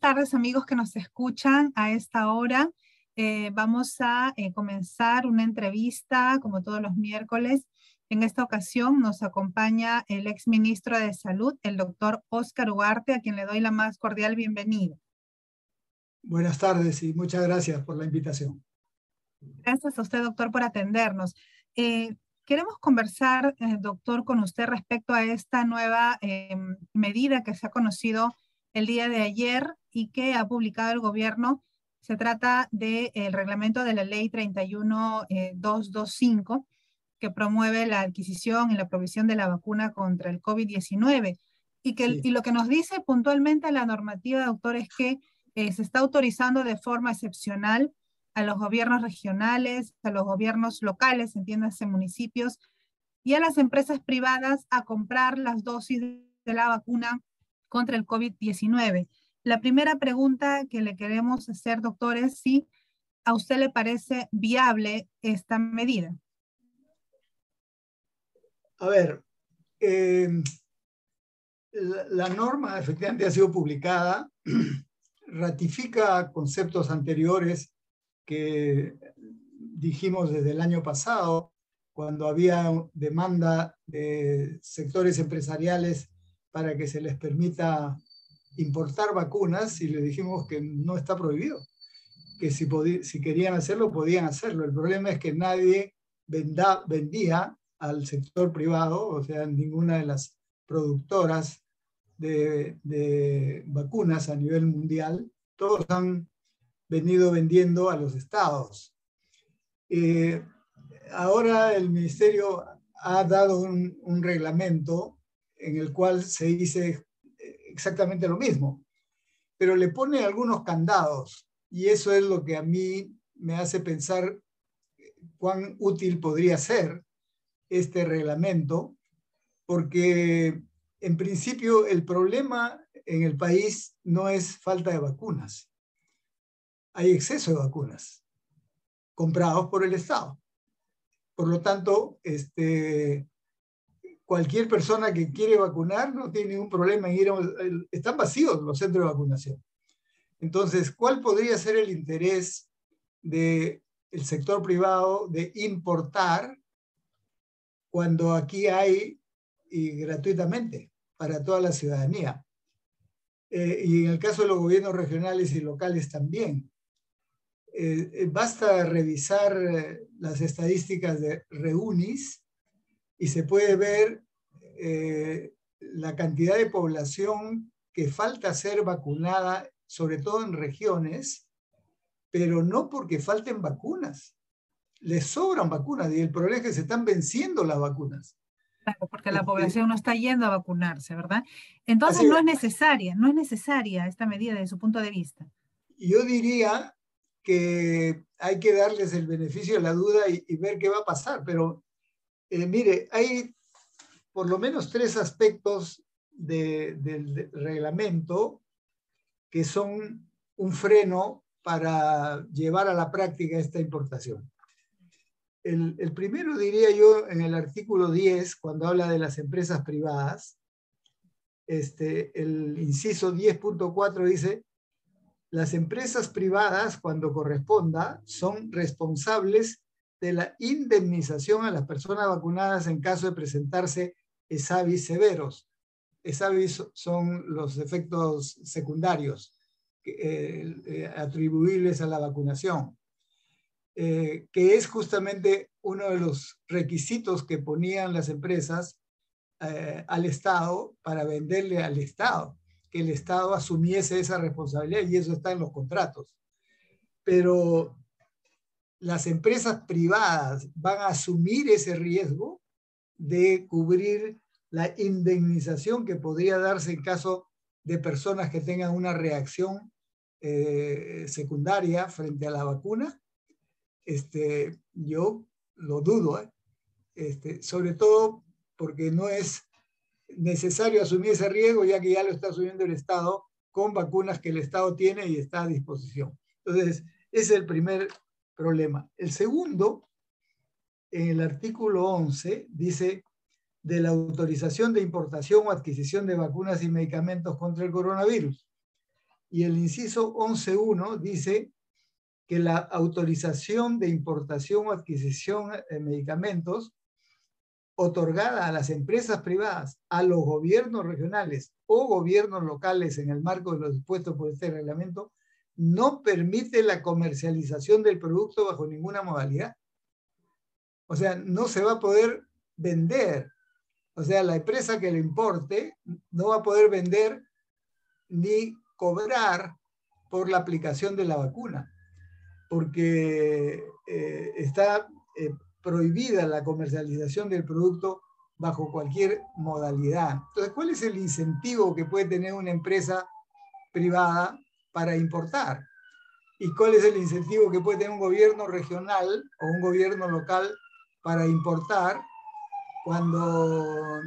buenas tardes amigos que nos escuchan a esta hora. Eh, vamos a eh, comenzar una entrevista como todos los miércoles. En esta ocasión nos acompaña el ex ministro de Salud, el doctor Oscar Ugarte, a quien le doy la más cordial bienvenida. Buenas tardes y muchas gracias por la invitación. Gracias a usted, doctor, por atendernos. Eh, queremos conversar, doctor, con usted respecto a esta nueva medida que se ha conocido el día de ayer y que ha publicado el gobierno. Se trata del reglamento de la ley 31225 eh, que promueve la adquisición y la provisión de la vacuna contra el COVID-19. Y, que, y lo que nos dice puntualmente la normativa, doctor, es que eh, se está autorizando de forma excepcional a los gobiernos regionales, a los gobiernos locales, entiéndase municipios, y a las empresas privadas a comprar las dosis de la vacuna contra el COVID-19. La primera pregunta que le queremos hacer, doctor, es si a usted le parece viable esta medida. A ver, em, la, norma efectivamente ha sido publicada, ratifica conceptos anteriores que dijimos desde el año pasado, cuando había demanda de sectores empresariales para que se les permita importar vacunas y le dijimos que no está prohibido, que si, si querían hacerlo, podían hacerlo. El problema es que nadie vendía al sector privado, o sea, ninguna de las productoras de, vacunas a nivel mundial, todos han venido vendiendo a los estados. Eh, ahora el ministerio ha dado un reglamento en el cual se dice exactamente lo mismo, pero le pone algunos candados y eso es lo que a mí me hace pensar cuán útil podría ser este reglamento, porque en principio el problema en el país no es falta de vacunas, hay exceso de vacunas comprados por el Estado. Por lo tanto, este, cualquier persona que quiere vacunar no tiene ningún problema en ir a... Están vacíos los centros de vacunación. Entonces, ¿cuál podría ser el interés del sector privado de importar cuando aquí hay y gratuitamente para toda la ciudadanía? Eh, y en el caso de los gobiernos regionales y locales también. Eh, eh, basta revisar las estadísticas de Reunis y se puede ver eh, la cantidad de población que falta ser vacunada, sobre todo en regiones, pero no porque falten vacunas. Les sobran vacunas y el problema es que se están venciendo las vacunas. Claro, porque la este, población no está yendo a vacunarse, ¿verdad? Entonces no es necesaria, no es necesaria esta medida desde su punto de vista. Yo diría que hay que darles el beneficio de la duda y, ver qué va a pasar, pero eh, mire, hay por lo menos tres aspectos del reglamento que son un freno para llevar a la práctica esta importación. El, el, primero diría yo en el artículo 10, cuando habla de las empresas privadas, este, el inciso 10.4 dice, las empresas privadas, cuando corresponda, son responsables de la indemnización a las personas vacunadas en caso de presentarse ESAVIS severos. ESAVIS son los efectos secundarios eh, eh, atribuibles a la vacunación, eh, que es justamente uno de los requisitos que ponían las empresas al Estado para venderle al Estado, que el Estado asumiese esa responsabilidad y eso está en los contratos. Pero las empresas privadas van a asumir ese riesgo de cubrir la indemnización que podría darse en caso de personas que tengan una reacción eh, secundaria frente a la vacuna. Este, yo lo dudo, ¿eh? este, sobre todo porque no es necesario asumir ese riesgo ya que ya lo está asumiendo el Estado con vacunas que el Estado tiene y está a disposición. Entonces, ese es el primer problema. El segundo, en el artículo 11, dice de la autorización de importación o adquisición de vacunas y medicamentos contra el coronavirus. Y el inciso 11.1 dice que la autorización de importación o adquisición de medicamentos otorgada a las empresas privadas, a los gobiernos regionales o gobiernos locales en el marco de los dispuestos por este reglamento, no permite la comercialización del producto bajo ninguna modalidad. O sea, no se va a poder vender. O sea, la empresa que le importe no va a poder vender ni cobrar por la aplicación de la vacuna, porque eh, está eh, prohibida la comercialización del producto bajo cualquier modalidad. Entonces, ¿cuál es el incentivo que puede tener una empresa privada para importar? ¿Y cuál es el incentivo que puede tener un gobierno regional o un gobierno local para importar cuando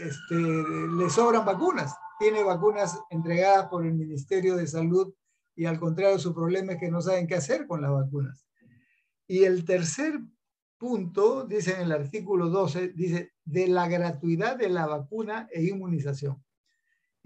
este, le sobran vacunas? Tiene vacunas entregadas por el Ministerio de Salud y al contrario su problema es que no saben qué hacer con las vacunas. Y el tercer punto, dice en el artículo 12, dice, de la gratuidad de la vacuna e inmunización.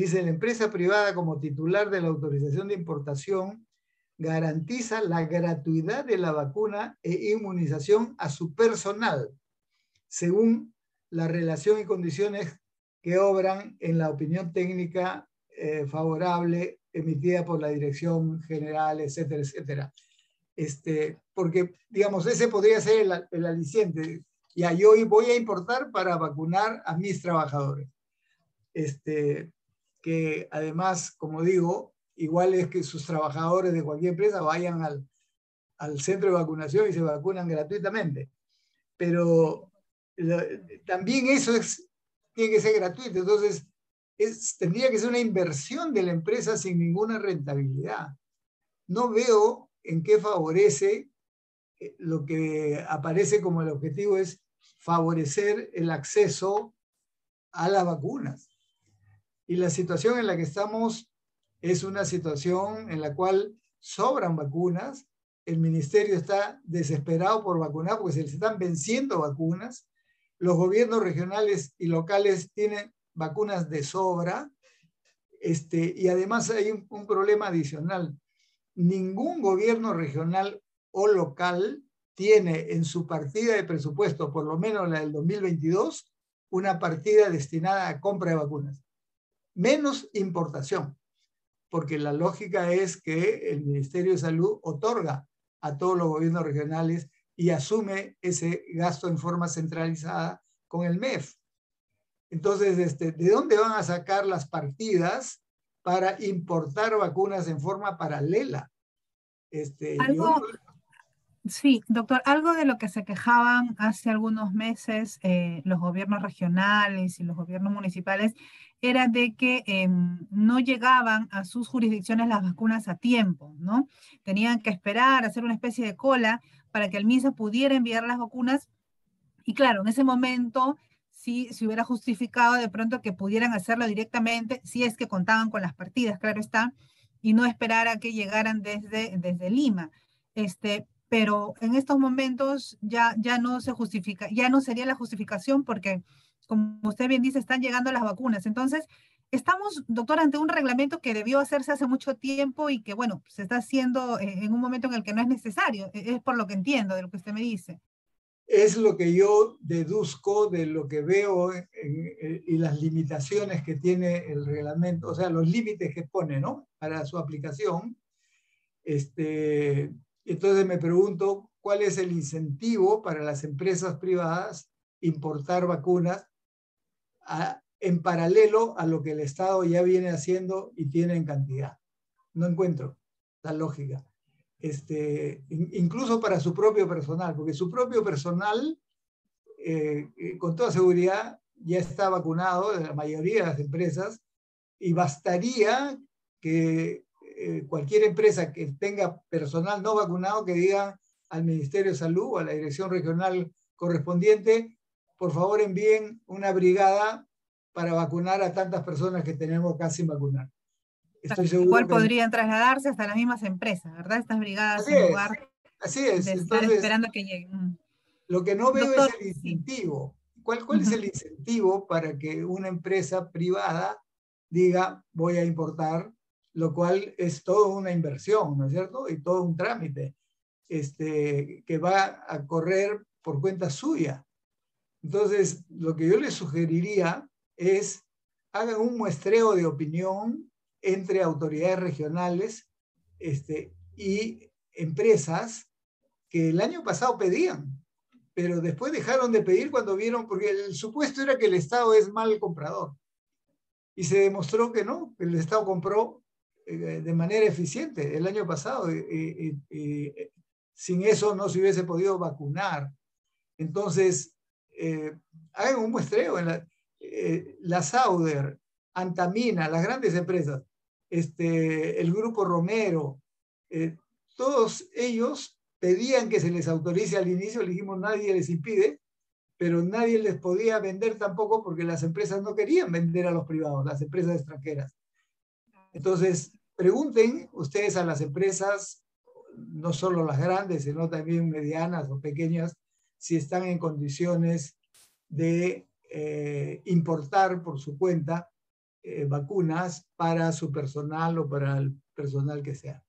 Dice, la empresa privada como titular de la autorización de importación garantiza la gratuidad de la vacuna e inmunización a su personal, según la relación y condiciones que obran en la opinión técnica eh, favorable emitida por la Dirección General, etcétera, etcétera. Este, porque, digamos, ese podría ser el, el aliciente. Ya, yo voy a importar para vacunar a mis trabajadores. Este, que además, como digo, igual es que sus trabajadores de cualquier empresa vayan al, al centro de vacunación y se vacunan gratuitamente. Pero también eso es, tiene que ser gratuito. Entonces, es, tendría que ser una inversión de la empresa sin ninguna rentabilidad. No veo en qué favorece eh, lo que aparece como el objetivo es favorecer el acceso a las vacunas. Y la situación en la que estamos es una situación en la cual sobran vacunas, el ministerio está desesperado por vacunar porque se les están venciendo vacunas, los gobiernos regionales y locales tienen vacunas de sobra, este, y además hay un problema adicional. Ningún gobierno regional o local tiene en su partida de presupuesto, por lo menos la del 2022, una partida destinada a compra de vacunas, menos importación, porque la lógica es que el Ministerio de Salud otorga a todos los gobiernos regionales y asume ese gasto en forma centralizada con el MEF. Entonces, este, ¿de dónde van a sacar las partidas para importar vacunas en forma paralela. Este, algo, Sí, doctor, algo de lo que se quejaban hace algunos meses eh, los gobiernos regionales y los gobiernos municipales era de que em, no llegaban a sus jurisdicciones las vacunas a tiempo, ¿no? Tenían que esperar, hacer una especie de cola para que el MISA pudiera enviar las vacunas. Y claro, en ese momento si se hubiera justificado de pronto que pudieran hacerlo directamente, si es que contaban con las partidas, claro está, y no esperar a que llegaran desde, desde Lima. Este, pero en estos momentos ya, ya no se justifica, ya no sería la justificación porque, como usted bien dice, están llegando las vacunas. Entonces, estamos, doctor, ante un reglamento que debió hacerse hace mucho tiempo y que, bueno, se está haciendo en un momento en el que no es necesario. E, es por lo que entiendo de lo que usted me dice es lo que yo deduzco de lo que veo y las limitaciones que tiene el reglamento, o sea, los límites que pone, ¿no? Para su aplicación. Este, entonces me pregunto, ¿cuál es el incentivo para las empresas privadas importar vacunas en paralelo a lo que el Estado ya viene haciendo y tiene en cantidad? No encuentro la lógica este, incluso para su propio personal, porque su propio personal, eh, eh, con toda seguridad, ya está vacunado la mayoría de las empresas y bastaría que eh, cualquier empresa que tenga personal no vacunado que diga al Ministerio de Salud o a la dirección regional correspondiente, por favor envíen una brigada para vacunar a tantas personas que tenemos casi vacunar. Estoy seguro Igual podrían trasladarse hasta las mismas empresas, ¿verdad? Estas brigadas así en lugar así es. de estar esperando que lleguen. Lo que no veo es el incentivo. ¿Cuál, cuál es el incentivo para que una empresa privada diga voy a importar lo cual es toda una inversión, ¿no es cierto? Y todo un trámite este, que va a correr por cuenta suya. Entonces, lo que yo les sugeriría es hagan un muestreo de opinión entre autoridades regionales este, y empresas que el año pasado pedían, pero después dejaron de pedir cuando vieron, porque el supuesto era que el Estado es mal comprador. Y se demostró que no, el Estado compró de manera eficiente el año pasado. y sin eso no se hubiese podido vacunar. Entonces, eh, hagan un muestreo en la, eh, la Sauder, Antamina, las grandes empresas, este, el grupo Romero, eh, todos ellos pedían que se les autorice al inicio, le dijimos nadie les impide, pero nadie les podía vender tampoco porque las empresas no querían vender a los privados, las empresas extranjeras. Entonces, pregunten ustedes a las empresas, no solo las grandes, sino también medianas o pequeñas, si están en condiciones de eh, importar por su cuenta eh, vacunas para su personal o para el personal que sea.